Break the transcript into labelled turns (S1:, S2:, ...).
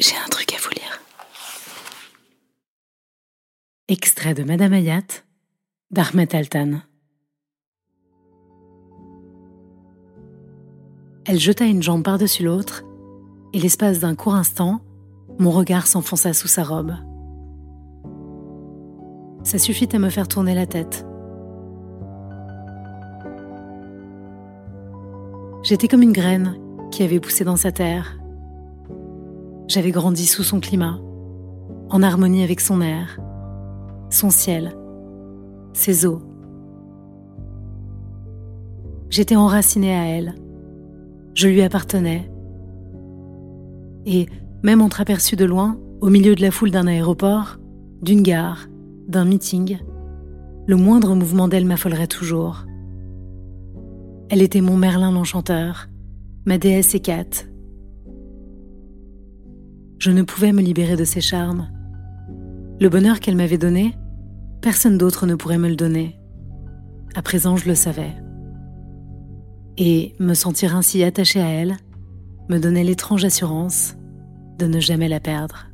S1: J'ai un truc à vous lire.
S2: Extrait de Madame Ayat d'Ahmed Altan. Elle jeta une jambe par-dessus l'autre, et l'espace d'un court instant, mon regard s'enfonça sous sa robe. Ça suffit à me faire tourner la tête. J'étais comme une graine qui avait poussé dans sa terre j'avais grandi sous son climat, en harmonie avec son air, son ciel, ses eaux. J'étais enracinée à elle, je lui appartenais. Et, même entreaperçue de loin, au milieu de la foule d'un aéroport, d'une gare, d'un meeting, le moindre mouvement d'elle m'affolerait toujours. Elle était mon Merlin l'enchanteur, ma déesse écate, je ne pouvais me libérer de ses charmes. Le bonheur qu'elle m'avait donné, personne d'autre ne pourrait me le donner. À présent, je le savais. Et me sentir ainsi attaché à elle me donnait l'étrange assurance de ne jamais la perdre.